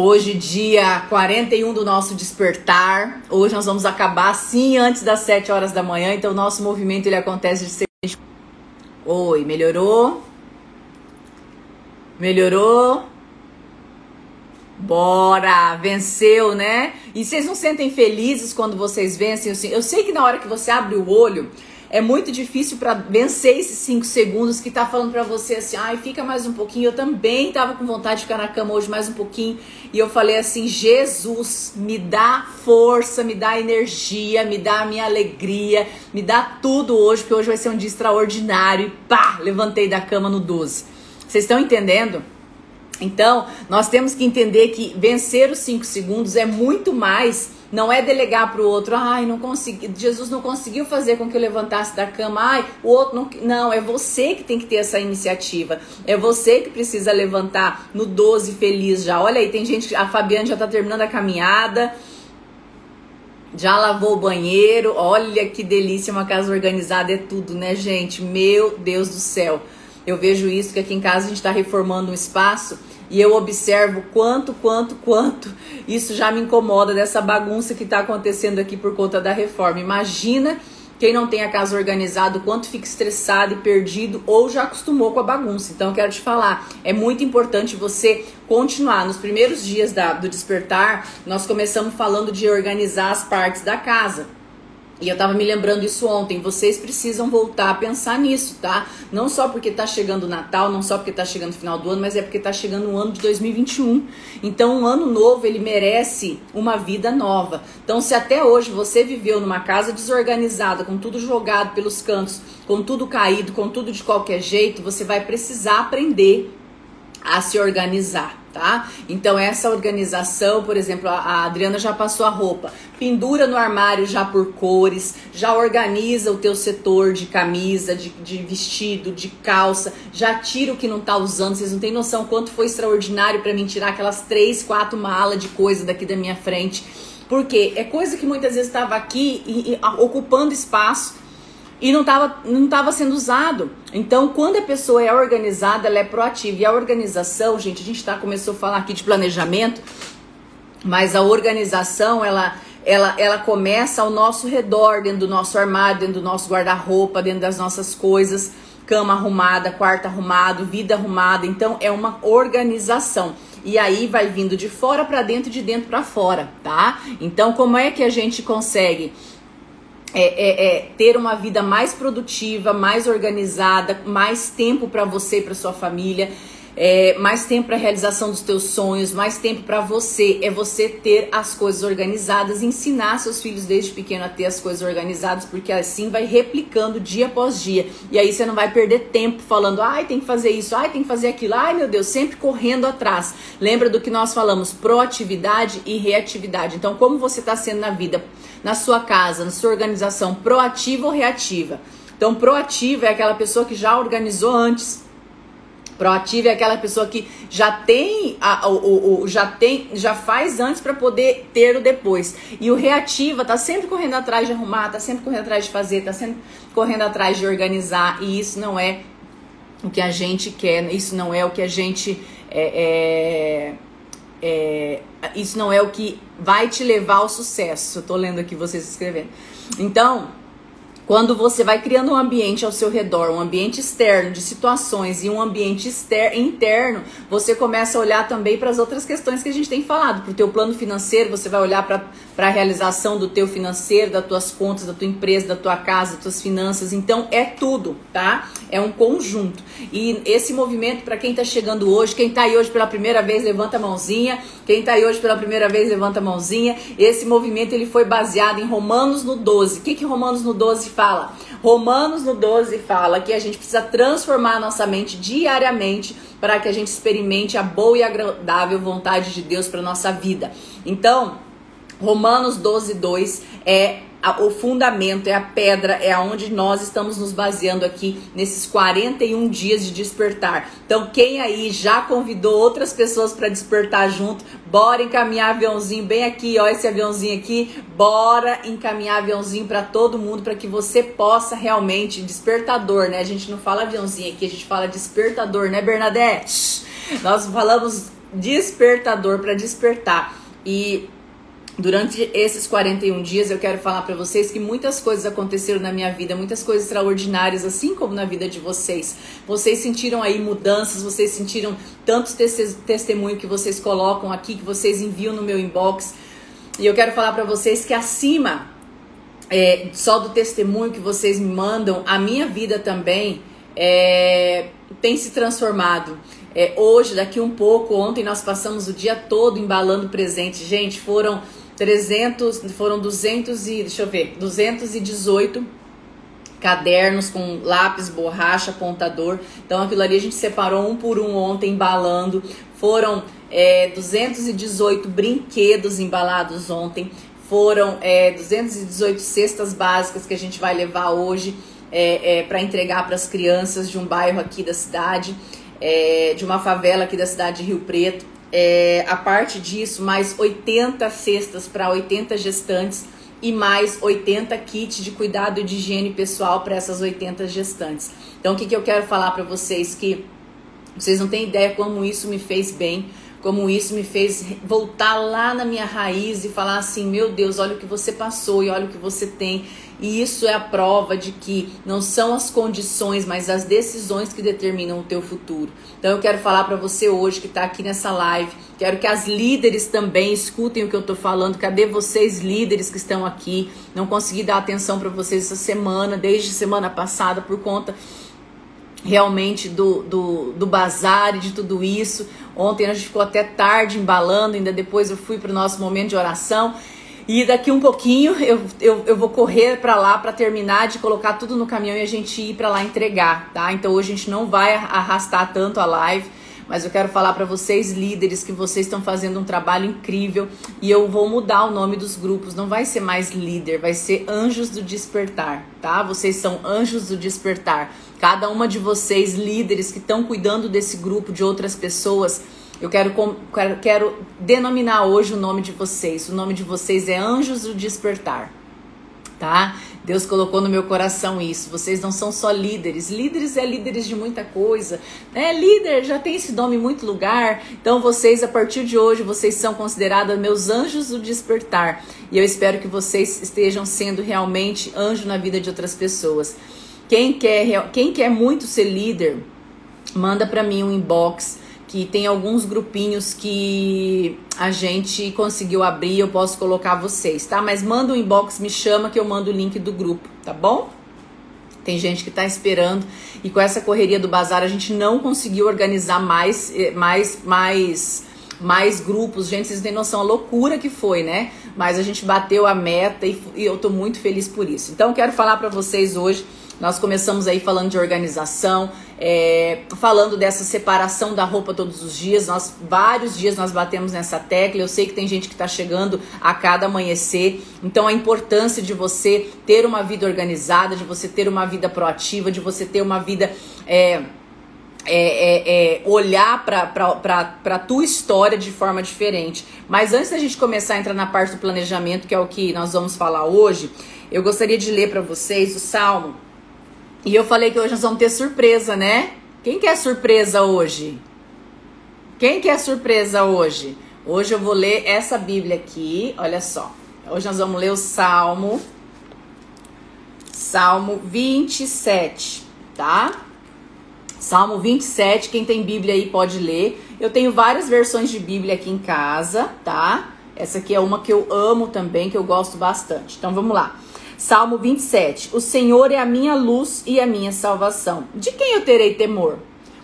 Hoje, dia 41 do nosso despertar. Hoje nós vamos acabar sim antes das 7 horas da manhã. Então, o nosso movimento ele acontece de 6. Oi, melhorou? Melhorou? Bora, venceu, né? E vocês não sentem felizes quando vocês vencem? Eu sei que na hora que você abre o olho, é muito difícil para vencer esses 5 segundos que tá falando para você assim, ai, fica mais um pouquinho. Eu também tava com vontade de ficar na cama hoje mais um pouquinho. E eu falei assim: Jesus, me dá força, me dá energia, me dá a minha alegria, me dá tudo hoje, porque hoje vai ser um dia extraordinário. E pá, levantei da cama no 12. Vocês estão entendendo? Então, nós temos que entender que vencer os cinco segundos é muito mais, não é delegar para o outro, ai, não consegui, Jesus não conseguiu fazer com que eu levantasse da cama, ai, o outro não, não, é você que tem que ter essa iniciativa, é você que precisa levantar no 12 feliz já. Olha aí, tem gente, a Fabiana já está terminando a caminhada, já lavou o banheiro, olha que delícia, uma casa organizada é tudo, né, gente? Meu Deus do céu. Eu vejo isso que aqui em casa a gente está reformando um espaço e eu observo quanto, quanto, quanto isso já me incomoda dessa bagunça que está acontecendo aqui por conta da reforma. Imagina quem não tem a casa organizada, quanto fica estressado e perdido ou já acostumou com a bagunça. Então, quero te falar, é muito importante você continuar. Nos primeiros dias da, do despertar, nós começamos falando de organizar as partes da casa. E eu tava me lembrando isso ontem. Vocês precisam voltar a pensar nisso, tá? Não só porque tá chegando o Natal, não só porque tá chegando o final do ano, mas é porque tá chegando o ano de 2021. Então, um ano novo, ele merece uma vida nova. Então, se até hoje você viveu numa casa desorganizada, com tudo jogado pelos cantos, com tudo caído, com tudo de qualquer jeito, você vai precisar aprender a se organizar tá? Então essa organização, por exemplo, a Adriana já passou a roupa, pendura no armário já por cores, já organiza o teu setor de camisa, de, de vestido, de calça, já tira o que não tá usando. Vocês não têm noção quanto foi extraordinário para mim tirar aquelas três, quatro malas de coisa daqui da minha frente. Porque é coisa que muitas vezes estava aqui e, e, ocupando espaço e não estava não tava sendo usado. Então, quando a pessoa é organizada, ela é proativa. E a organização, gente, a gente tá, começou a falar aqui de planejamento, mas a organização, ela, ela, ela começa ao nosso redor, dentro do nosso armário, dentro do nosso guarda-roupa, dentro das nossas coisas, cama arrumada, quarto arrumado, vida arrumada. Então, é uma organização. E aí vai vindo de fora para dentro e de dentro para fora, tá? Então, como é que a gente consegue é, é, é, ter uma vida mais produtiva, mais organizada, mais tempo para você e para sua família, é, mais tempo para realização dos teus sonhos, mais tempo para você. É você ter as coisas organizadas, ensinar seus filhos desde pequeno a ter as coisas organizadas, porque assim vai replicando dia após dia. E aí você não vai perder tempo falando, ai, tem que fazer isso, ai, tem que fazer aquilo, ai, meu Deus, sempre correndo atrás. Lembra do que nós falamos, proatividade e reatividade. Então, como você está sendo na vida? na sua casa, na sua organização, proativa ou reativa. Então, proativa é aquela pessoa que já organizou antes. Proativa é aquela pessoa que já tem, a, o, o, já tem, já faz antes para poder ter o depois. E o reativa tá sempre correndo atrás de arrumar, tá sempre correndo atrás de fazer, tá sempre correndo atrás de organizar. E isso não é o que a gente quer, isso não é o que a gente é, é é, isso não é o que vai te levar ao sucesso. Eu tô lendo aqui vocês escrevendo. Então, quando você vai criando um ambiente ao seu redor, um ambiente externo de situações e um ambiente interno, você começa a olhar também para as outras questões que a gente tem falado. Para o teu plano financeiro, você vai olhar para a realização do teu financeiro, das tuas contas, da tua empresa, da tua casa, das tuas finanças. Então, é tudo, tá? É um conjunto. E esse movimento, para quem está chegando hoje, quem está aí hoje pela primeira vez, levanta a mãozinha. Quem está aí hoje pela primeira vez, levanta a mãozinha. Esse movimento, ele foi baseado em Romanos no 12. O que, que Romanos no 12 fala? Romanos no 12 fala que a gente precisa transformar a nossa mente diariamente para que a gente experimente a boa e agradável vontade de Deus para nossa vida. Então, Romanos 12, 2 é o fundamento, é a pedra, é aonde nós estamos nos baseando aqui nesses 41 dias de despertar. Então, quem aí já convidou outras pessoas para despertar junto, bora encaminhar aviãozinho bem aqui, ó, esse aviãozinho aqui, bora encaminhar aviãozinho para todo mundo para que você possa realmente despertador, né? A gente não fala aviãozinho aqui, a gente fala despertador, né, Bernadette? Nós falamos despertador para despertar. E Durante esses 41 dias eu quero falar para vocês que muitas coisas aconteceram na minha vida, muitas coisas extraordinárias, assim como na vida de vocês. Vocês sentiram aí mudanças, vocês sentiram tantos testemunhos que vocês colocam aqui, que vocês enviam no meu inbox. E eu quero falar para vocês que acima é, só do testemunho que vocês me mandam, a minha vida também é, tem se transformado. É, hoje, daqui um pouco, ontem nós passamos o dia todo embalando presente. Gente, foram 300, foram 200 e, deixa eu ver, 218 cadernos com lápis, borracha, apontador. Então aquilo ali a gente separou um por um ontem embalando. Foram é, 218 brinquedos embalados ontem. Foram é, 218 cestas básicas que a gente vai levar hoje é, é para entregar para as crianças de um bairro aqui da cidade, é, de uma favela aqui da cidade de Rio Preto é, a parte disso, mais 80 cestas para 80 gestantes e mais 80 kits de cuidado de higiene pessoal para essas 80 gestantes. Então, o que, que eu quero falar para vocês? Que vocês não têm ideia como isso me fez bem, como isso me fez voltar lá na minha raiz e falar assim: meu Deus, olha o que você passou e olha o que você tem. E isso é a prova de que não são as condições, mas as decisões que determinam o teu futuro. Então eu quero falar para você hoje que está aqui nessa live, quero que as líderes também escutem o que eu estou falando. Cadê vocês líderes que estão aqui? Não consegui dar atenção para vocês essa semana, desde semana passada por conta realmente do, do, do bazar e de tudo isso. Ontem a gente ficou até tarde embalando, ainda depois eu fui para o nosso momento de oração. E daqui um pouquinho eu, eu, eu vou correr para lá para terminar de colocar tudo no caminhão e a gente ir para lá entregar, tá? Então hoje a gente não vai arrastar tanto a live, mas eu quero falar para vocês líderes que vocês estão fazendo um trabalho incrível e eu vou mudar o nome dos grupos, não vai ser mais líder, vai ser Anjos do Despertar, tá? Vocês são Anjos do Despertar. Cada uma de vocês líderes que estão cuidando desse grupo de outras pessoas, eu quero, quero, quero denominar hoje o nome de vocês. O nome de vocês é Anjos do Despertar, tá? Deus colocou no meu coração isso. Vocês não são só líderes. Líderes é líderes de muita coisa. É líder, já tem esse nome em muito lugar. Então vocês, a partir de hoje, vocês são considerados meus anjos do despertar. E eu espero que vocês estejam sendo realmente anjo na vida de outras pessoas. Quem quer, quem quer muito ser líder, manda para mim um inbox que tem alguns grupinhos que a gente conseguiu abrir, eu posso colocar vocês, tá? Mas manda um inbox, me chama que eu mando o link do grupo, tá bom? Tem gente que tá esperando e com essa correria do bazar a gente não conseguiu organizar mais eh, mais mais mais grupos. Gente, vocês têm noção a loucura que foi, né? Mas a gente bateu a meta e, e eu tô muito feliz por isso. Então quero falar para vocês hoje nós começamos aí falando de organização, é, falando dessa separação da roupa todos os dias. Nós vários dias nós batemos nessa tecla. Eu sei que tem gente que está chegando a cada amanhecer. Então a importância de você ter uma vida organizada, de você ter uma vida proativa, de você ter uma vida é, é, é, é, olhar para a tua história de forma diferente. Mas antes da gente começar a entrar na parte do planejamento, que é o que nós vamos falar hoje, eu gostaria de ler para vocês o Salmo e eu falei que hoje nós vamos ter surpresa, né? Quem quer surpresa hoje? Quem quer surpresa hoje? Hoje eu vou ler essa Bíblia aqui, olha só. Hoje nós vamos ler o Salmo, Salmo 27, tá? Salmo 27, quem tem Bíblia aí pode ler. Eu tenho várias versões de Bíblia aqui em casa, tá? Essa aqui é uma que eu amo também, que eu gosto bastante. Então vamos lá. Salmo 27. O Senhor é a minha luz e a minha salvação. De quem eu terei temor?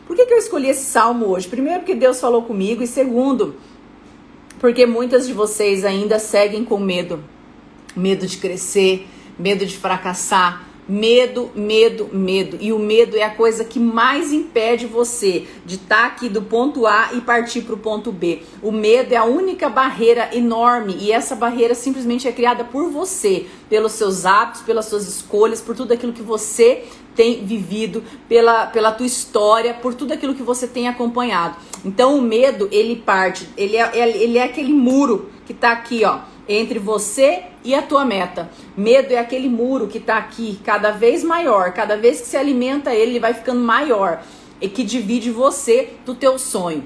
Por que, que eu escolhi esse salmo hoje? Primeiro, porque Deus falou comigo, e segundo, porque muitas de vocês ainda seguem com medo medo de crescer, medo de fracassar, Medo, medo, medo. E o medo é a coisa que mais impede você de estar tá aqui do ponto A e partir para o ponto B. O medo é a única barreira enorme e essa barreira simplesmente é criada por você, pelos seus hábitos, pelas suas escolhas, por tudo aquilo que você tem vivido, pela, pela tua história, por tudo aquilo que você tem acompanhado. Então o medo, ele parte, ele é, ele é aquele muro que está aqui, ó entre você e a tua meta. Medo é aquele muro que está aqui, cada vez maior, cada vez que se alimenta ele, ele vai ficando maior e que divide você do teu sonho.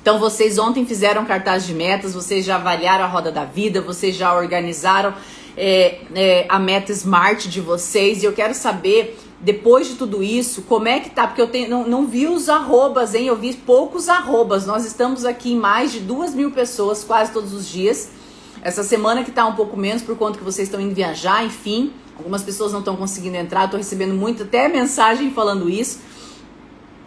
Então vocês ontem fizeram cartaz de metas, vocês já avaliaram a roda da vida, vocês já organizaram é, é, a meta smart de vocês. E eu quero saber, depois de tudo isso, como é que tá? Porque eu tenho, não, não vi os arrobas, hein? Eu vi poucos arrobas. Nós estamos aqui em mais de duas mil pessoas quase todos os dias. Essa semana que tá um pouco menos por conta que vocês estão indo viajar, enfim. Algumas pessoas não estão conseguindo entrar, estou recebendo muito até mensagem falando isso.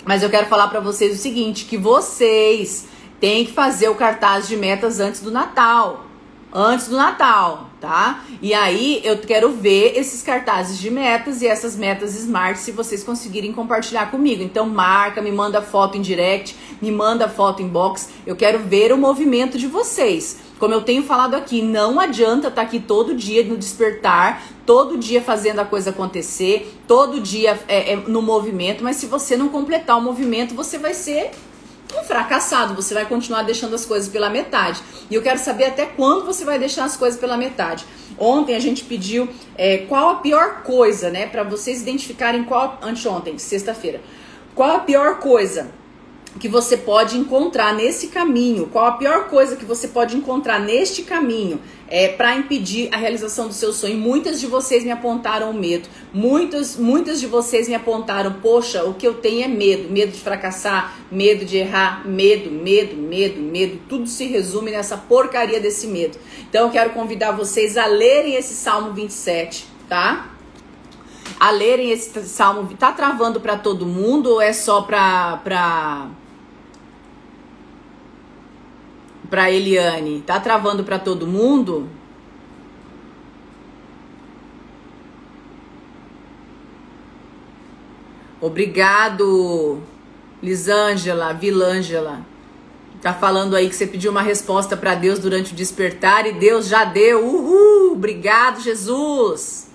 Mas eu quero falar para vocês o seguinte, que vocês têm que fazer o cartaz de metas antes do Natal. Antes do Natal, tá? E aí eu quero ver esses cartazes de metas e essas metas smart se vocês conseguirem compartilhar comigo. Então marca, me manda foto em direct, me manda foto em box. Eu quero ver o movimento de vocês. Como eu tenho falado aqui, não adianta estar tá aqui todo dia no despertar, todo dia fazendo a coisa acontecer, todo dia é, é, no movimento, mas se você não completar o movimento, você vai ser um fracassado, você vai continuar deixando as coisas pela metade. E eu quero saber até quando você vai deixar as coisas pela metade. Ontem a gente pediu é, qual a pior coisa, né? Para vocês identificarem qual. Anteontem, sexta-feira. Qual a pior coisa que você pode encontrar nesse caminho? Qual a pior coisa que você pode encontrar neste caminho é, para impedir a realização do seu sonho? Muitas de vocês me apontaram medo. Muitas, muitas de vocês me apontaram, poxa, o que eu tenho é medo, medo de fracassar, medo de errar, medo, medo, medo, medo. Tudo se resume nessa porcaria desse medo. Então eu quero convidar vocês a lerem esse Salmo 27, tá? a lerem esse salmo. Tá travando para todo mundo ou é só para para para Eliane? Tá travando para todo mundo? Obrigado, Lisângela, Vilângela. Tá falando aí que você pediu uma resposta para Deus durante o despertar e Deus já deu. Uhul! Obrigado, Jesus.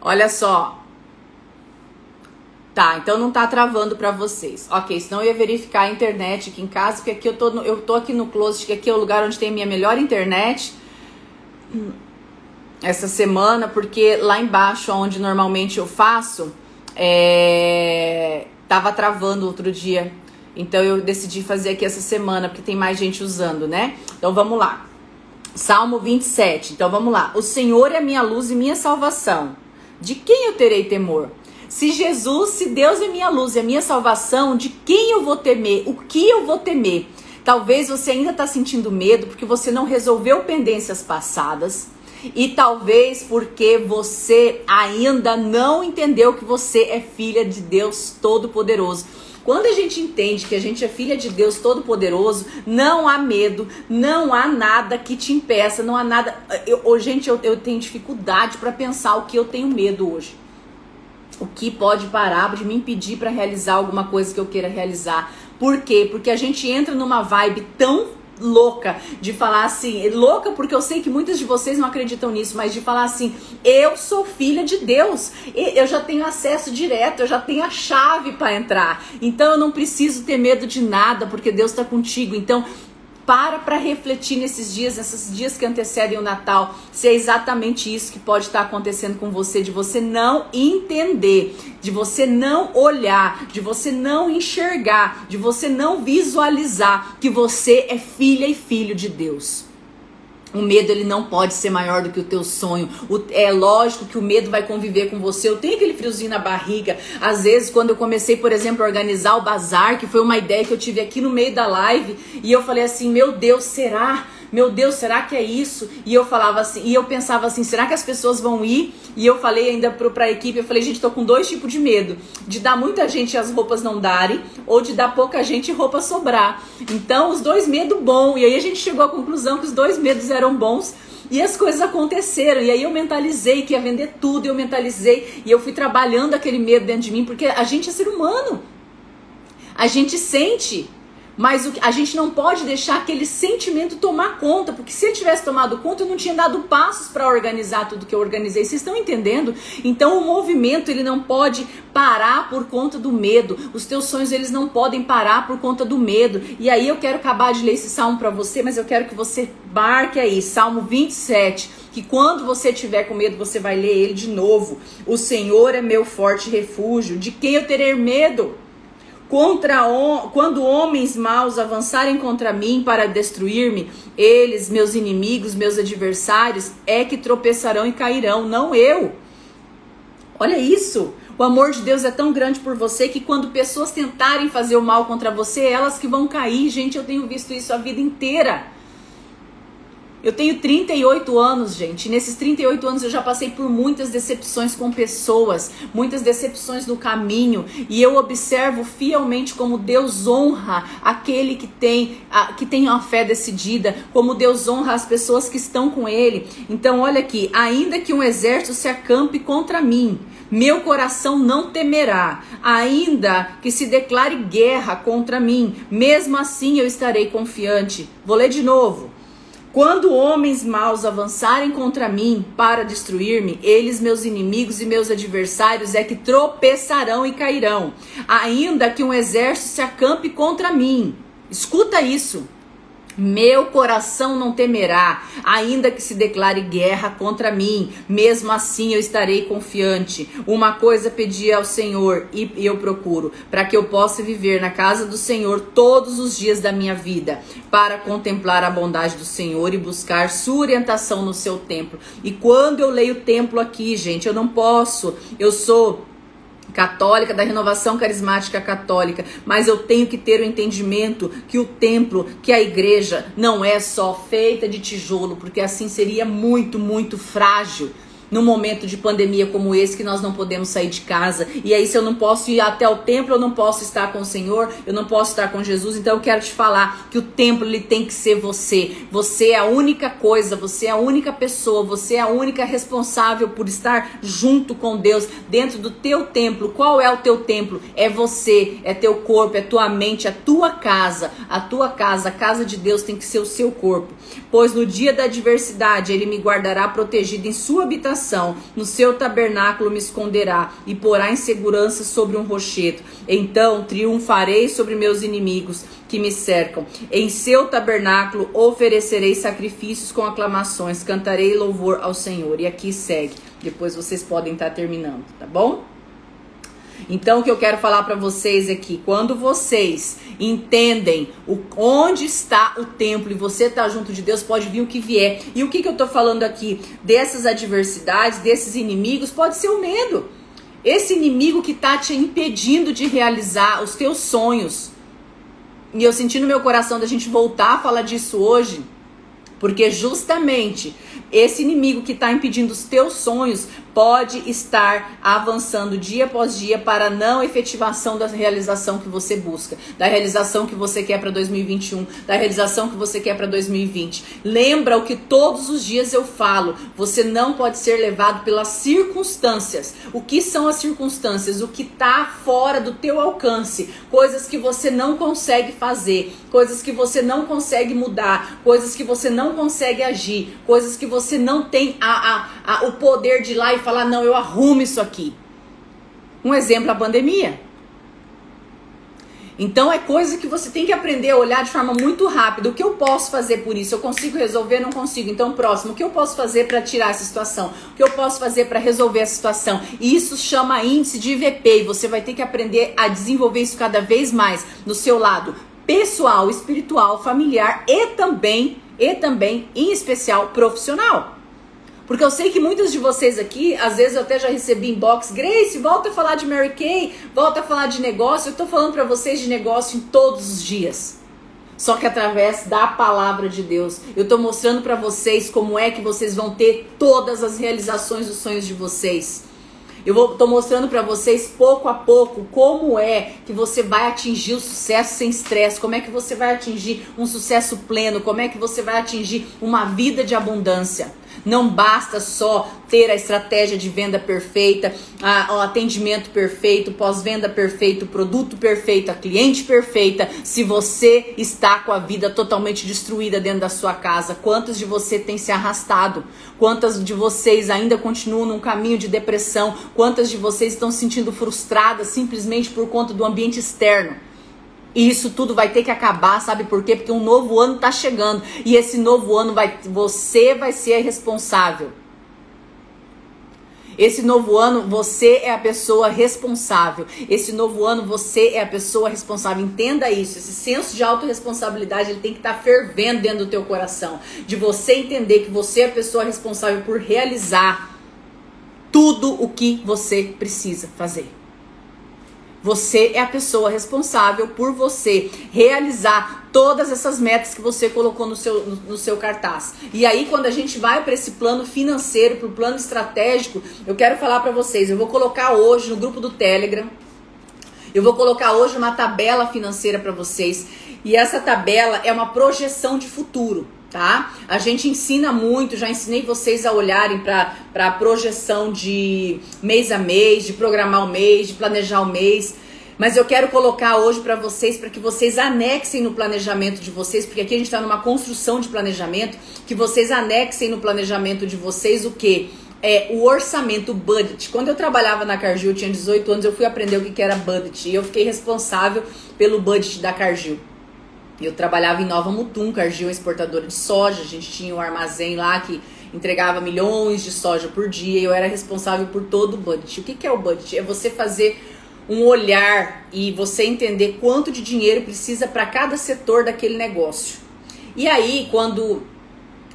Olha só. Tá, então não tá travando para vocês. Ok, senão eu ia verificar a internet aqui em casa, porque aqui eu tô, no, eu tô aqui no closet, que aqui é o lugar onde tem minha melhor internet essa semana, porque lá embaixo, onde normalmente eu faço, é, tava travando outro dia. Então eu decidi fazer aqui essa semana, porque tem mais gente usando, né? Então vamos lá. Salmo 27. Então vamos lá. O Senhor é minha luz e minha salvação. De quem eu terei temor? Se Jesus, se Deus é minha luz e a minha salvação, de quem eu vou temer? O que eu vou temer? Talvez você ainda está sentindo medo porque você não resolveu pendências passadas. E talvez porque você ainda não entendeu que você é filha de Deus Todo-Poderoso. Quando a gente entende que a gente é filha de Deus Todo-Poderoso, não há medo, não há nada que te impeça, não há nada. Eu, gente, eu, eu tenho dificuldade para pensar o que eu tenho medo hoje. O que pode parar de me impedir para realizar alguma coisa que eu queira realizar. Por quê? Porque a gente entra numa vibe tão louca de falar assim, louca porque eu sei que muitas de vocês não acreditam nisso, mas de falar assim, eu sou filha de Deus, eu já tenho acesso direto, eu já tenho a chave para entrar, então eu não preciso ter medo de nada porque Deus está contigo. Então para para refletir nesses dias, nesses dias que antecedem o Natal, se é exatamente isso que pode estar acontecendo com você, de você não entender, de você não olhar, de você não enxergar, de você não visualizar que você é filha e filho de Deus. O medo ele não pode ser maior do que o teu sonho. O, é lógico que o medo vai conviver com você. Eu tenho aquele friozinho na barriga. Às vezes, quando eu comecei, por exemplo, a organizar o bazar, que foi uma ideia que eu tive aqui no meio da live, e eu falei assim: meu Deus, será? Meu Deus, será que é isso? E eu falava assim, e eu pensava assim, será que as pessoas vão ir? E eu falei ainda pro, pra equipe, eu falei, gente, tô com dois tipos de medo. De dar muita gente e as roupas não darem, ou de dar pouca gente e roupa sobrar. Então, os dois medos bom. E aí a gente chegou à conclusão que os dois medos eram bons. E as coisas aconteceram. E aí eu mentalizei que ia vender tudo, eu mentalizei. E eu fui trabalhando aquele medo dentro de mim, porque a gente é ser humano. A gente sente. Mas a gente não pode deixar aquele sentimento tomar conta, porque se ele tivesse tomado conta, eu não tinha dado passos para organizar tudo que eu organizei. Vocês estão entendendo? Então o movimento ele não pode parar por conta do medo. Os teus sonhos eles não podem parar por conta do medo. E aí eu quero acabar de ler esse salmo para você, mas eu quero que você marque aí, Salmo 27 que quando você tiver com medo, você vai ler ele de novo. O Senhor é meu forte refúgio, de quem eu terei medo? Contra quando homens maus avançarem contra mim para destruir-me, eles, meus inimigos, meus adversários, é que tropeçarão e cairão, não eu. Olha isso. O amor de Deus é tão grande por você que quando pessoas tentarem fazer o mal contra você, elas que vão cair. Gente, eu tenho visto isso a vida inteira. Eu tenho 38 anos, gente. Nesses 38 anos eu já passei por muitas decepções com pessoas, muitas decepções no caminho, e eu observo fielmente como Deus honra aquele que tem a, que tem uma fé decidida, como Deus honra as pessoas que estão com ele. Então, olha aqui, ainda que um exército se acampe contra mim, meu coração não temerá, ainda que se declare guerra contra mim, mesmo assim eu estarei confiante. Vou ler de novo. Quando homens maus avançarem contra mim para destruir-me, eles, meus inimigos e meus adversários, é que tropeçarão e cairão, ainda que um exército se acampe contra mim. Escuta isso. Meu coração não temerá, ainda que se declare guerra contra mim, mesmo assim eu estarei confiante. Uma coisa pedi ao Senhor e eu procuro, para que eu possa viver na casa do Senhor todos os dias da minha vida, para contemplar a bondade do Senhor e buscar sua orientação no seu templo. E quando eu leio o templo aqui, gente, eu não posso, eu sou católica, da renovação carismática católica, mas eu tenho que ter o entendimento que o templo, que a igreja não é só feita de tijolo, porque assim seria muito, muito frágil num momento de pandemia como esse que nós não podemos sair de casa. E aí, se eu não posso ir até o templo, eu não posso estar com o Senhor, eu não posso estar com Jesus. Então, eu quero te falar que o templo ele tem que ser você. Você é a única coisa, você é a única pessoa, você é a única responsável por estar junto com Deus dentro do teu templo. Qual é o teu templo? É você, é teu corpo, é tua mente, a tua casa. A tua casa, a casa de Deus tem que ser o seu corpo. Pois no dia da adversidade ele me guardará protegido em sua habitação no seu tabernáculo me esconderá e porá em segurança sobre um rochedo. Então triunfarei sobre meus inimigos que me cercam. Em seu tabernáculo oferecerei sacrifícios com aclamações, cantarei louvor ao Senhor. E aqui segue. Depois vocês podem estar terminando, tá bom? Então, o que eu quero falar para vocês é que quando vocês entendem o, onde está o templo e você está junto de Deus, pode vir o que vier. E o que, que eu estou falando aqui? Dessas adversidades, desses inimigos, pode ser o medo. Esse inimigo que está te impedindo de realizar os teus sonhos. E eu senti no meu coração da gente voltar a falar disso hoje, porque justamente esse inimigo que está impedindo os teus sonhos pode estar avançando dia após dia para a não efetivação da realização que você busca, da realização que você quer para 2021, da realização que você quer para 2020. Lembra o que todos os dias eu falo: você não pode ser levado pelas circunstâncias. O que são as circunstâncias? O que está fora do teu alcance, coisas que você não consegue fazer, coisas que você não consegue mudar, coisas que você não consegue agir, coisas que você não tem a, a, a o poder de lá e falar, não, eu arrumo isso aqui. Um exemplo, a pandemia. Então é coisa que você tem que aprender a olhar de forma muito rápida. O que eu posso fazer por isso? Eu consigo resolver? Não consigo. Então, próximo, o que eu posso fazer para tirar essa situação? O que eu posso fazer para resolver essa situação? E isso chama índice de IVP e você vai ter que aprender a desenvolver isso cada vez mais no seu lado pessoal, espiritual, familiar e também e também em especial profissional. Porque eu sei que muitos de vocês aqui, às vezes eu até já recebi inbox, Grace, volta a falar de Mary Kay, volta a falar de negócio. Eu tô falando para vocês de negócio em todos os dias. Só que através da palavra de Deus, eu tô mostrando para vocês como é que vocês vão ter todas as realizações dos sonhos de vocês. Eu tô mostrando para vocês pouco a pouco como é que você vai atingir o sucesso sem estresse, como é que você vai atingir um sucesso pleno, como é que você vai atingir uma vida de abundância. Não basta só ter a estratégia de venda perfeita, a, o atendimento perfeito, pós-venda perfeito, produto perfeito, a cliente perfeita, se você está com a vida totalmente destruída dentro da sua casa. Quantos de você tem se arrastado? Quantas de vocês ainda continuam num caminho de depressão? Quantas de vocês estão se sentindo frustradas simplesmente por conta do ambiente externo? E isso tudo vai ter que acabar, sabe por quê? Porque um novo ano está chegando e esse novo ano vai você vai ser responsável. Esse novo ano você é a pessoa responsável. Esse novo ano você é a pessoa responsável. Entenda isso. Esse senso de autorresponsabilidade ele tem que estar tá fervendo dentro do teu coração. De você entender que você é a pessoa responsável por realizar tudo o que você precisa fazer. Você é a pessoa responsável por você realizar todas essas metas que você colocou no seu, no, no seu cartaz. E aí, quando a gente vai para esse plano financeiro, para o plano estratégico, eu quero falar para vocês. Eu vou colocar hoje no grupo do Telegram. Eu vou colocar hoje uma tabela financeira para vocês. E essa tabela é uma projeção de futuro tá? A gente ensina muito, já ensinei vocês a olharem para projeção de mês a mês, de programar o mês, de planejar o mês. Mas eu quero colocar hoje para vocês, para que vocês anexem no planejamento de vocês, porque aqui a gente está numa construção de planejamento, que vocês anexem no planejamento de vocês o que? É o orçamento, o budget. Quando eu trabalhava na Cargill, eu tinha 18 anos, eu fui aprender o que era budget. E eu fiquei responsável pelo budget da Cargill. Eu trabalhava em Nova Mutum, Cargill, exportadora de soja. A gente tinha um armazém lá que entregava milhões de soja por dia. Eu era responsável por todo o budget. O que, que é o budget? É você fazer um olhar e você entender quanto de dinheiro precisa para cada setor daquele negócio. E aí, quando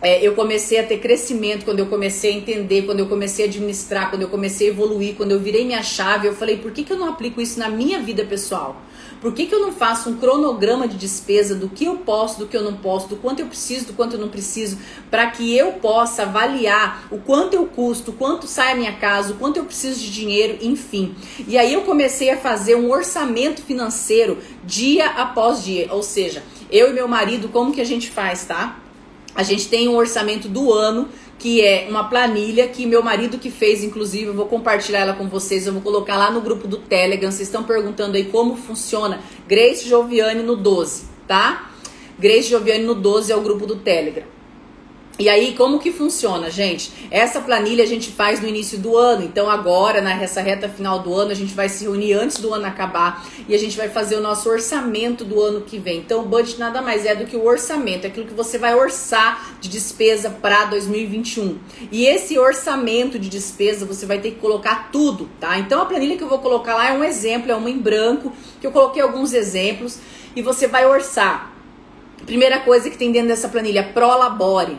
é, eu comecei a ter crescimento, quando eu comecei a entender, quando eu comecei a administrar, quando eu comecei a evoluir, quando eu virei minha chave, eu falei, por que, que eu não aplico isso na minha vida pessoal? Por que, que eu não faço um cronograma de despesa do que eu posso, do que eu não posso, do quanto eu preciso, do quanto eu não preciso, para que eu possa avaliar o quanto eu custo, quanto sai a minha casa, o quanto eu preciso de dinheiro, enfim. E aí eu comecei a fazer um orçamento financeiro dia após dia, ou seja, eu e meu marido, como que a gente faz, tá? A gente tem um orçamento do ano que é uma planilha que meu marido que fez, inclusive, eu vou compartilhar ela com vocês, eu vou colocar lá no grupo do Telegram. Vocês estão perguntando aí como funciona. Grace Joviane no 12, tá? Grace Joviane no 12 é o grupo do Telegram. E aí, como que funciona, gente? Essa planilha a gente faz no início do ano. Então, agora, nessa reta final do ano, a gente vai se reunir antes do ano acabar e a gente vai fazer o nosso orçamento do ano que vem. Então, o budget nada mais é do que o orçamento, é aquilo que você vai orçar de despesa para 2021. E esse orçamento de despesa você vai ter que colocar tudo, tá? Então, a planilha que eu vou colocar lá é um exemplo, é uma em branco, que eu coloquei alguns exemplos e você vai orçar Primeira coisa que tem dentro dessa planilha, prolabore.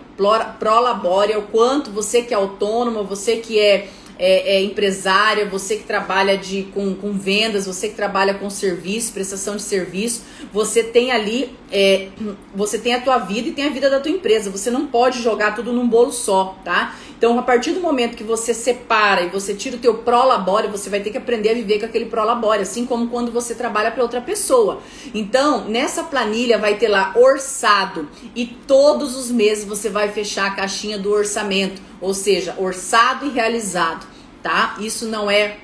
Prolabore é o quanto você que é autônomo, você que é, é, é empresária, você que trabalha de, com, com vendas, você que trabalha com serviço, prestação de serviço, você tem ali, é, você tem a tua vida e tem a vida da tua empresa. Você não pode jogar tudo num bolo só, tá? Então, a partir do momento que você separa e você tira o teu prolabore, você vai ter que aprender a viver com aquele prolabore, assim como quando você trabalha para outra pessoa. Então, nessa planilha vai ter lá orçado e todos os meses você vai fechar a caixinha do orçamento, ou seja, orçado e realizado, tá? Isso não é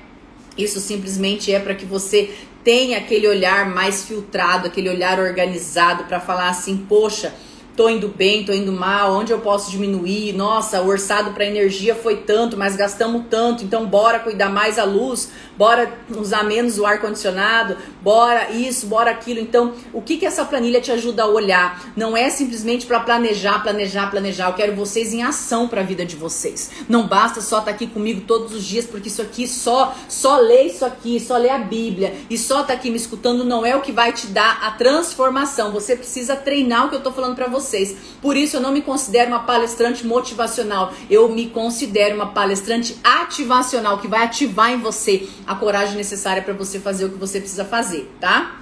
isso simplesmente é para que você tenha aquele olhar mais filtrado, aquele olhar organizado para falar assim, poxa, tô indo bem, tô indo mal, onde eu posso diminuir? Nossa, o orçado para energia foi tanto, mas gastamos tanto, então bora cuidar mais a luz, bora usar menos o ar condicionado, bora isso, bora aquilo. Então, o que que essa planilha te ajuda a olhar? Não é simplesmente para planejar, planejar, planejar. Eu quero vocês em ação para a vida de vocês. Não basta só estar tá aqui comigo todos os dias, porque isso aqui só só ler isso aqui, só ler a Bíblia e só estar tá aqui me escutando não é o que vai te dar a transformação. Você precisa treinar o que eu tô falando para você vocês. Por isso eu não me considero uma palestrante motivacional, eu me considero uma palestrante ativacional que vai ativar em você a coragem necessária para você fazer o que você precisa fazer, tá?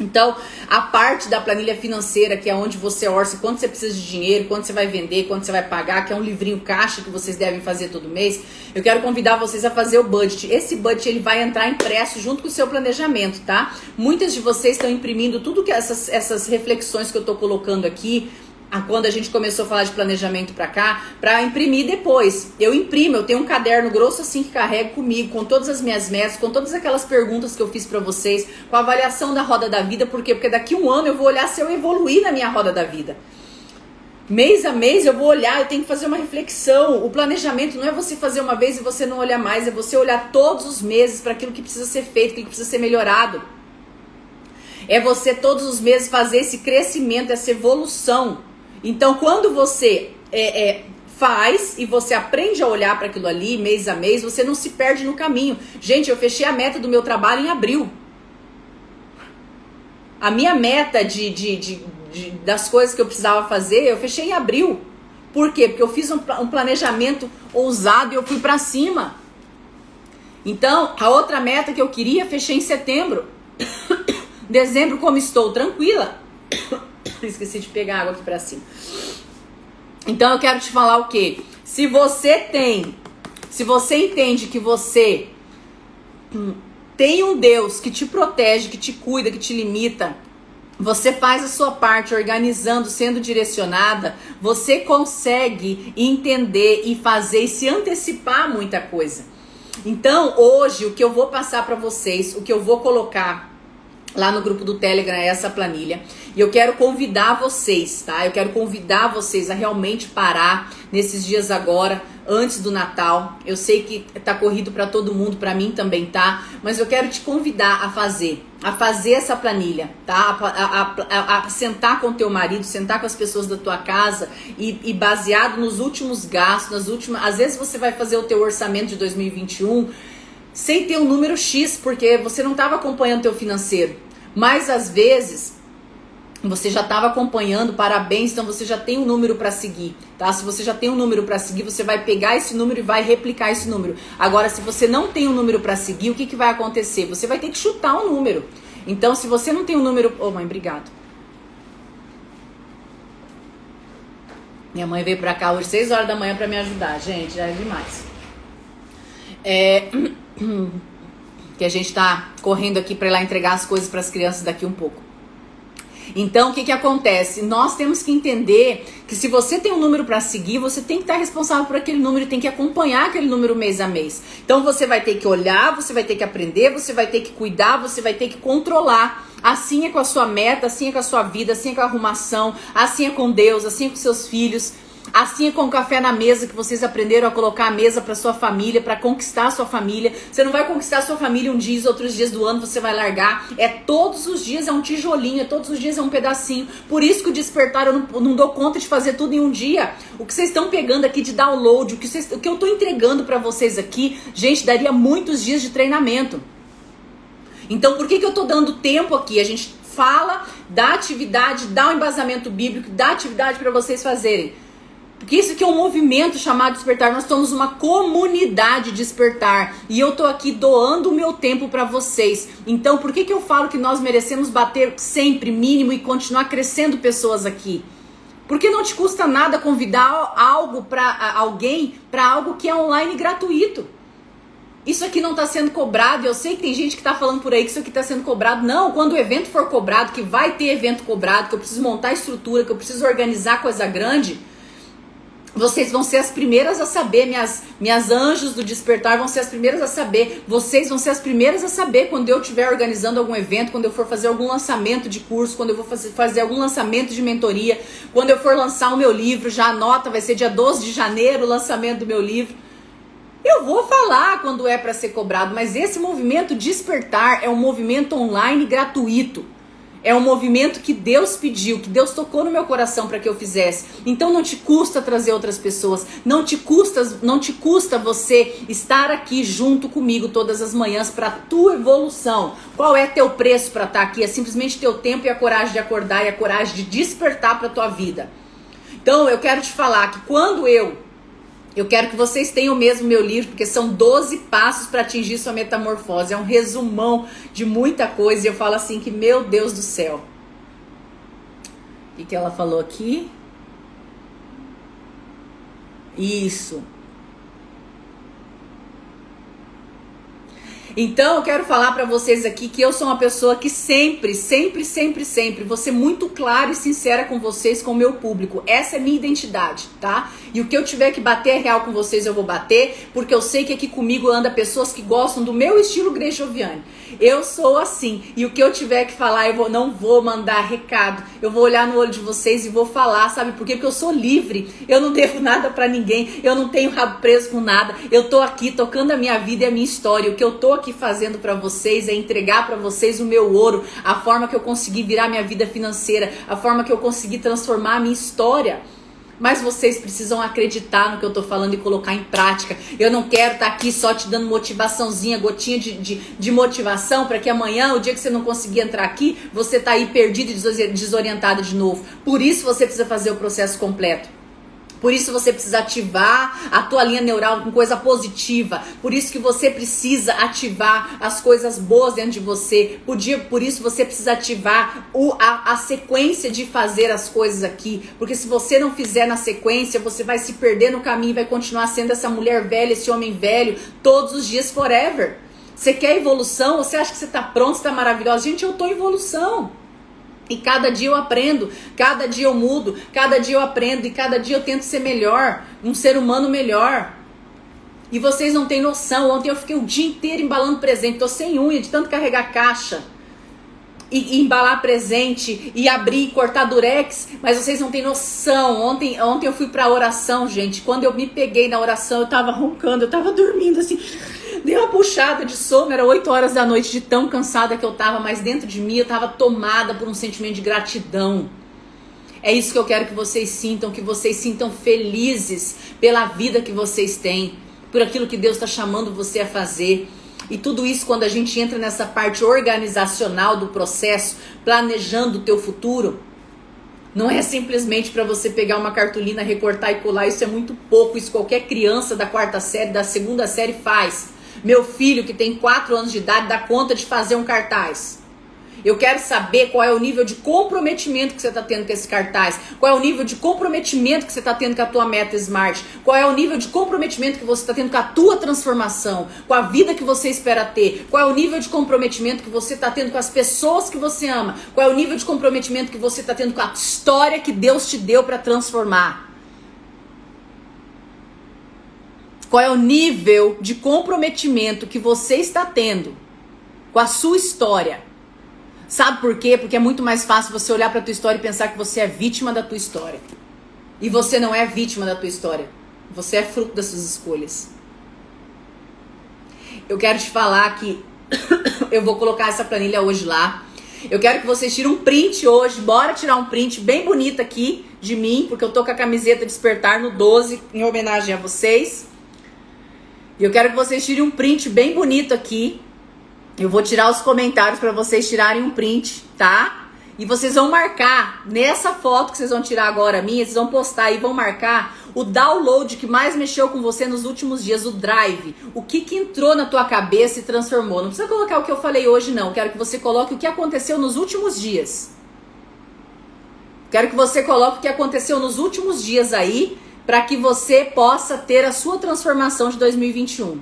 Então, a parte da planilha financeira, que é onde você orça quanto você precisa de dinheiro, quanto você vai vender, quanto você vai pagar, que é um livrinho caixa que vocês devem fazer todo mês, eu quero convidar vocês a fazer o budget. Esse budget ele vai entrar impresso junto com o seu planejamento, tá? Muitas de vocês estão imprimindo tudo que essas, essas reflexões que eu estou colocando aqui, quando a gente começou a falar de planejamento para cá, para imprimir depois. Eu imprimo, eu tenho um caderno grosso assim que carrego comigo, com todas as minhas metas, com todas aquelas perguntas que eu fiz para vocês, com a avaliação da roda da vida, por quê? Porque daqui um ano eu vou olhar se eu evoluir na minha roda da vida. Mês a mês eu vou olhar, eu tenho que fazer uma reflexão. O planejamento não é você fazer uma vez e você não olhar mais, é você olhar todos os meses para aquilo que precisa ser feito, aquilo que precisa ser melhorado. É você todos os meses fazer esse crescimento, essa evolução então, quando você é, é, faz e você aprende a olhar para aquilo ali mês a mês, você não se perde no caminho. Gente, eu fechei a meta do meu trabalho em abril. A minha meta de, de, de, de das coisas que eu precisava fazer, eu fechei em abril. Por quê? Porque eu fiz um, um planejamento ousado e eu fui para cima. Então, a outra meta que eu queria, fechei em setembro. Dezembro, como estou tranquila. Esqueci de pegar água aqui para cima. Então, eu quero te falar o quê? Se você tem, se você entende que você tem um Deus que te protege, que te cuida, que te limita, você faz a sua parte organizando, sendo direcionada, você consegue entender e fazer e se antecipar muita coisa. Então, hoje, o que eu vou passar para vocês, o que eu vou colocar lá no grupo do Telegram é essa planilha. E eu quero convidar vocês, tá? Eu quero convidar vocês a realmente parar nesses dias agora, antes do Natal. Eu sei que tá corrido para todo mundo, para mim também tá, mas eu quero te convidar a fazer, a fazer essa planilha, tá? A, a, a, a sentar com teu marido, sentar com as pessoas da tua casa e, e baseado nos últimos gastos, nas últimas, às vezes você vai fazer o teu orçamento de 2021 sem ter um número X, porque você não estava acompanhando teu financeiro. Mas às vezes você já estava acompanhando, parabéns, então você já tem um número para seguir, tá? Se você já tem um número para seguir, você vai pegar esse número e vai replicar esse número. Agora, se você não tem um número para seguir, o que, que vai acontecer? Você vai ter que chutar um número. Então, se você não tem um número. Ô, oh, mãe, obrigado. Minha mãe veio pra cá hoje 6 horas da manhã para me ajudar, gente, já é demais. É. Que a gente tá correndo aqui para lá entregar as coisas para as crianças daqui um pouco. Então, o que, que acontece? Nós temos que entender que se você tem um número para seguir, você tem que estar responsável por aquele número e tem que acompanhar aquele número mês a mês. Então, você vai ter que olhar, você vai ter que aprender, você vai ter que cuidar, você vai ter que controlar. Assim é com a sua meta, assim é com a sua vida, assim é com a arrumação, assim é com Deus, assim é com seus filhos. Assim é com o café na mesa que vocês aprenderam a colocar a mesa para sua família, para conquistar a sua família. Você não vai conquistar a sua família um dia, outros dias do ano você vai largar. É todos os dias é um tijolinho, é todos os dias é um pedacinho. Por isso que o despertar eu não, não dou conta de fazer tudo em um dia. O que vocês estão pegando aqui de download, o que, vocês, o que eu estou entregando para vocês aqui, gente, daria muitos dias de treinamento. Então, por que, que eu estou dando tempo aqui? A gente fala da atividade, dá um embasamento bíblico, dá atividade para vocês fazerem. Porque isso aqui é um movimento chamado despertar. Nós somos uma comunidade despertar. E eu tô aqui doando o meu tempo para vocês. Então, por que, que eu falo que nós merecemos bater sempre mínimo e continuar crescendo pessoas aqui? Porque não te custa nada convidar algo para alguém para algo que é online gratuito. Isso aqui não está sendo cobrado. Eu sei que tem gente que está falando por aí que isso aqui está sendo cobrado. Não, quando o evento for cobrado, que vai ter evento cobrado, que eu preciso montar estrutura, que eu preciso organizar coisa grande, vocês vão ser as primeiras a saber, minhas, minhas anjos do despertar vão ser as primeiras a saber. Vocês vão ser as primeiras a saber quando eu estiver organizando algum evento, quando eu for fazer algum lançamento de curso, quando eu vou fazer, fazer algum lançamento de mentoria, quando eu for lançar o meu livro, já anota, vai ser dia 12 de janeiro o lançamento do meu livro. Eu vou falar quando é para ser cobrado, mas esse movimento despertar é um movimento online gratuito. É um movimento que Deus pediu, que Deus tocou no meu coração para que eu fizesse. Então não te custa trazer outras pessoas, não te custa, não te custa você estar aqui junto comigo todas as manhãs para tua evolução. Qual é teu preço para estar tá aqui? É simplesmente teu tempo e a coragem de acordar e a coragem de despertar para tua vida. Então eu quero te falar que quando eu eu quero que vocês tenham mesmo meu livro, porque são 12 passos para atingir sua metamorfose. É um resumão de muita coisa. E eu falo assim que, meu Deus do céu. O que, que ela falou aqui? Isso. Então eu quero falar para vocês aqui que eu sou uma pessoa que sempre, sempre, sempre, sempre vou ser muito clara e sincera com vocês, com o meu público. Essa é minha identidade, tá? E o que eu tiver que bater real com vocês, eu vou bater, porque eu sei que aqui comigo anda pessoas que gostam do meu estilo Grejoviane. Eu sou assim. E o que eu tiver que falar, eu vou, não vou mandar recado. Eu vou olhar no olho de vocês e vou falar, sabe por quê? Porque eu sou livre. Eu não devo nada para ninguém. Eu não tenho rabo preso com nada. Eu tô aqui tocando a minha vida e a minha história. O que eu tô aqui fazendo para vocês é entregar para vocês o meu ouro, a forma que eu consegui virar minha vida financeira, a forma que eu consegui transformar a minha história. mas vocês precisam acreditar no que eu tô falando e colocar em prática. Eu não quero estar tá aqui só te dando motivaçãozinha, gotinha de, de, de motivação para que amanhã, o dia que você não conseguir entrar aqui, você tá aí perdido e desorientado de novo. Por isso você precisa fazer o processo completo. Por isso você precisa ativar a tua linha neural com coisa positiva. Por isso que você precisa ativar as coisas boas dentro de você. Por, dia, por isso você precisa ativar o, a, a sequência de fazer as coisas aqui. Porque se você não fizer na sequência, você vai se perder no caminho vai continuar sendo essa mulher velha, esse homem velho, todos os dias forever. Você quer evolução? Você acha que você está pronto, está maravilhosa? Gente, eu estou em evolução. E cada dia eu aprendo, cada dia eu mudo, cada dia eu aprendo e cada dia eu tento ser melhor, um ser humano melhor. E vocês não têm noção. Ontem eu fiquei o dia inteiro embalando presente, tô sem unha de tanto carregar caixa. E, e, embalar presente e abrir e cortar durex, mas vocês não têm noção. Ontem, ontem eu fui pra oração, gente. Quando eu me peguei na oração, eu tava roncando, eu tava dormindo assim. Dei uma puxada de sono, era 8 horas da noite, de tão cansada que eu tava, mas dentro de mim eu tava tomada por um sentimento de gratidão. É isso que eu quero que vocês sintam, que vocês sintam felizes pela vida que vocês têm, por aquilo que Deus está chamando você a fazer. E tudo isso quando a gente entra nessa parte organizacional do processo, planejando o teu futuro, não é simplesmente para você pegar uma cartolina, recortar e colar, isso é muito pouco, isso qualquer criança da quarta série, da segunda série faz. Meu filho, que tem 4 anos de idade, dá conta de fazer um cartaz. Eu quero saber qual é o nível de comprometimento que você está tendo com esse cartaz. Qual é o nível de comprometimento que você está tendo com a tua meta smart. Qual é o nível de comprometimento que você está tendo com a tua transformação. Com a vida que você espera ter. Qual é o nível de comprometimento que você está tendo com as pessoas que você ama. Qual é o nível de comprometimento que você está tendo com a história que Deus te deu para transformar. Qual é o nível de comprometimento que você está tendo com a sua história? Sabe por quê? Porque é muito mais fácil você olhar para tua história e pensar que você é vítima da tua história. E você não é vítima da tua história. Você é fruto das suas escolhas. Eu quero te falar que eu vou colocar essa planilha hoje lá. Eu quero que vocês tirem um print hoje. Bora tirar um print bem bonito aqui de mim, porque eu tô com a camiseta Despertar no 12 em homenagem a vocês. E eu quero que vocês tirem um print bem bonito aqui. Eu vou tirar os comentários para vocês tirarem um print, tá? E vocês vão marcar nessa foto que vocês vão tirar agora minha, vocês vão postar e vão marcar o download que mais mexeu com você nos últimos dias, o drive. O que que entrou na tua cabeça e transformou. Não precisa colocar o que eu falei hoje não, quero que você coloque o que aconteceu nos últimos dias. Quero que você coloque o que aconteceu nos últimos dias aí para que você possa ter a sua transformação de 2021.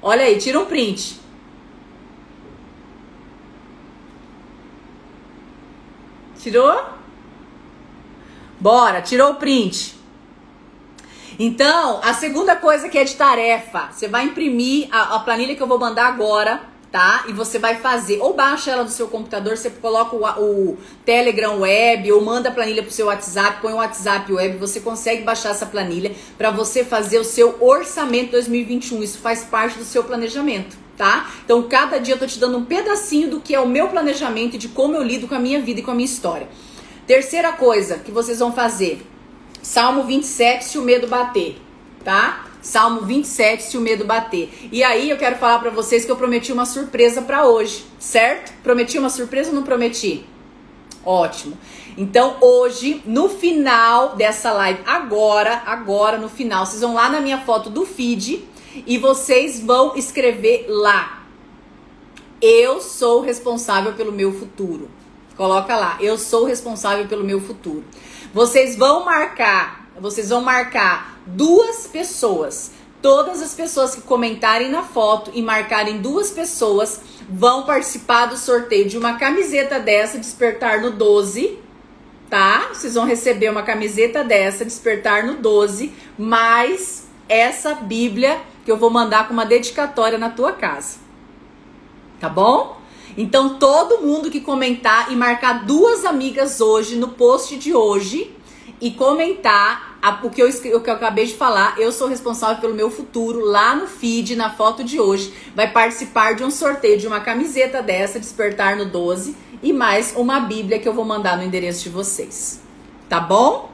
Olha aí, tira um print. Tirou? Bora, tirou o print. Então, a segunda coisa que é de tarefa, você vai imprimir a, a planilha que eu vou mandar agora tá? E você vai fazer, ou baixa ela do seu computador, você coloca o, o Telegram Web, ou manda a planilha pro seu WhatsApp, põe o WhatsApp Web, você consegue baixar essa planilha para você fazer o seu orçamento 2021. Isso faz parte do seu planejamento, tá? Então, cada dia eu tô te dando um pedacinho do que é o meu planejamento e de como eu lido com a minha vida e com a minha história. Terceira coisa que vocês vão fazer: Salmo 27, se o medo bater, tá? Salmo 27, se o medo bater. E aí eu quero falar para vocês que eu prometi uma surpresa para hoje, certo? Prometi uma surpresa ou não prometi? Ótimo. Então hoje, no final dessa live, agora, agora no final, vocês vão lá na minha foto do feed e vocês vão escrever lá. Eu sou responsável pelo meu futuro. Coloca lá, eu sou responsável pelo meu futuro. Vocês vão marcar, vocês vão marcar duas pessoas. Todas as pessoas que comentarem na foto e marcarem duas pessoas vão participar do sorteio de uma camiseta dessa, Despertar no 12, tá? Vocês vão receber uma camiseta dessa, Despertar no 12, mais essa Bíblia que eu vou mandar com uma dedicatória na tua casa. Tá bom? Então, todo mundo que comentar e marcar duas amigas hoje no post de hoje e comentar a, o, que eu, o que eu acabei de falar, eu sou responsável pelo meu futuro lá no feed, na foto de hoje. Vai participar de um sorteio de uma camiseta dessa, Despertar no 12, e mais uma Bíblia que eu vou mandar no endereço de vocês. tá bom?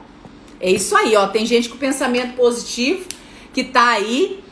É isso aí, ó. Tem gente com pensamento positivo que tá aí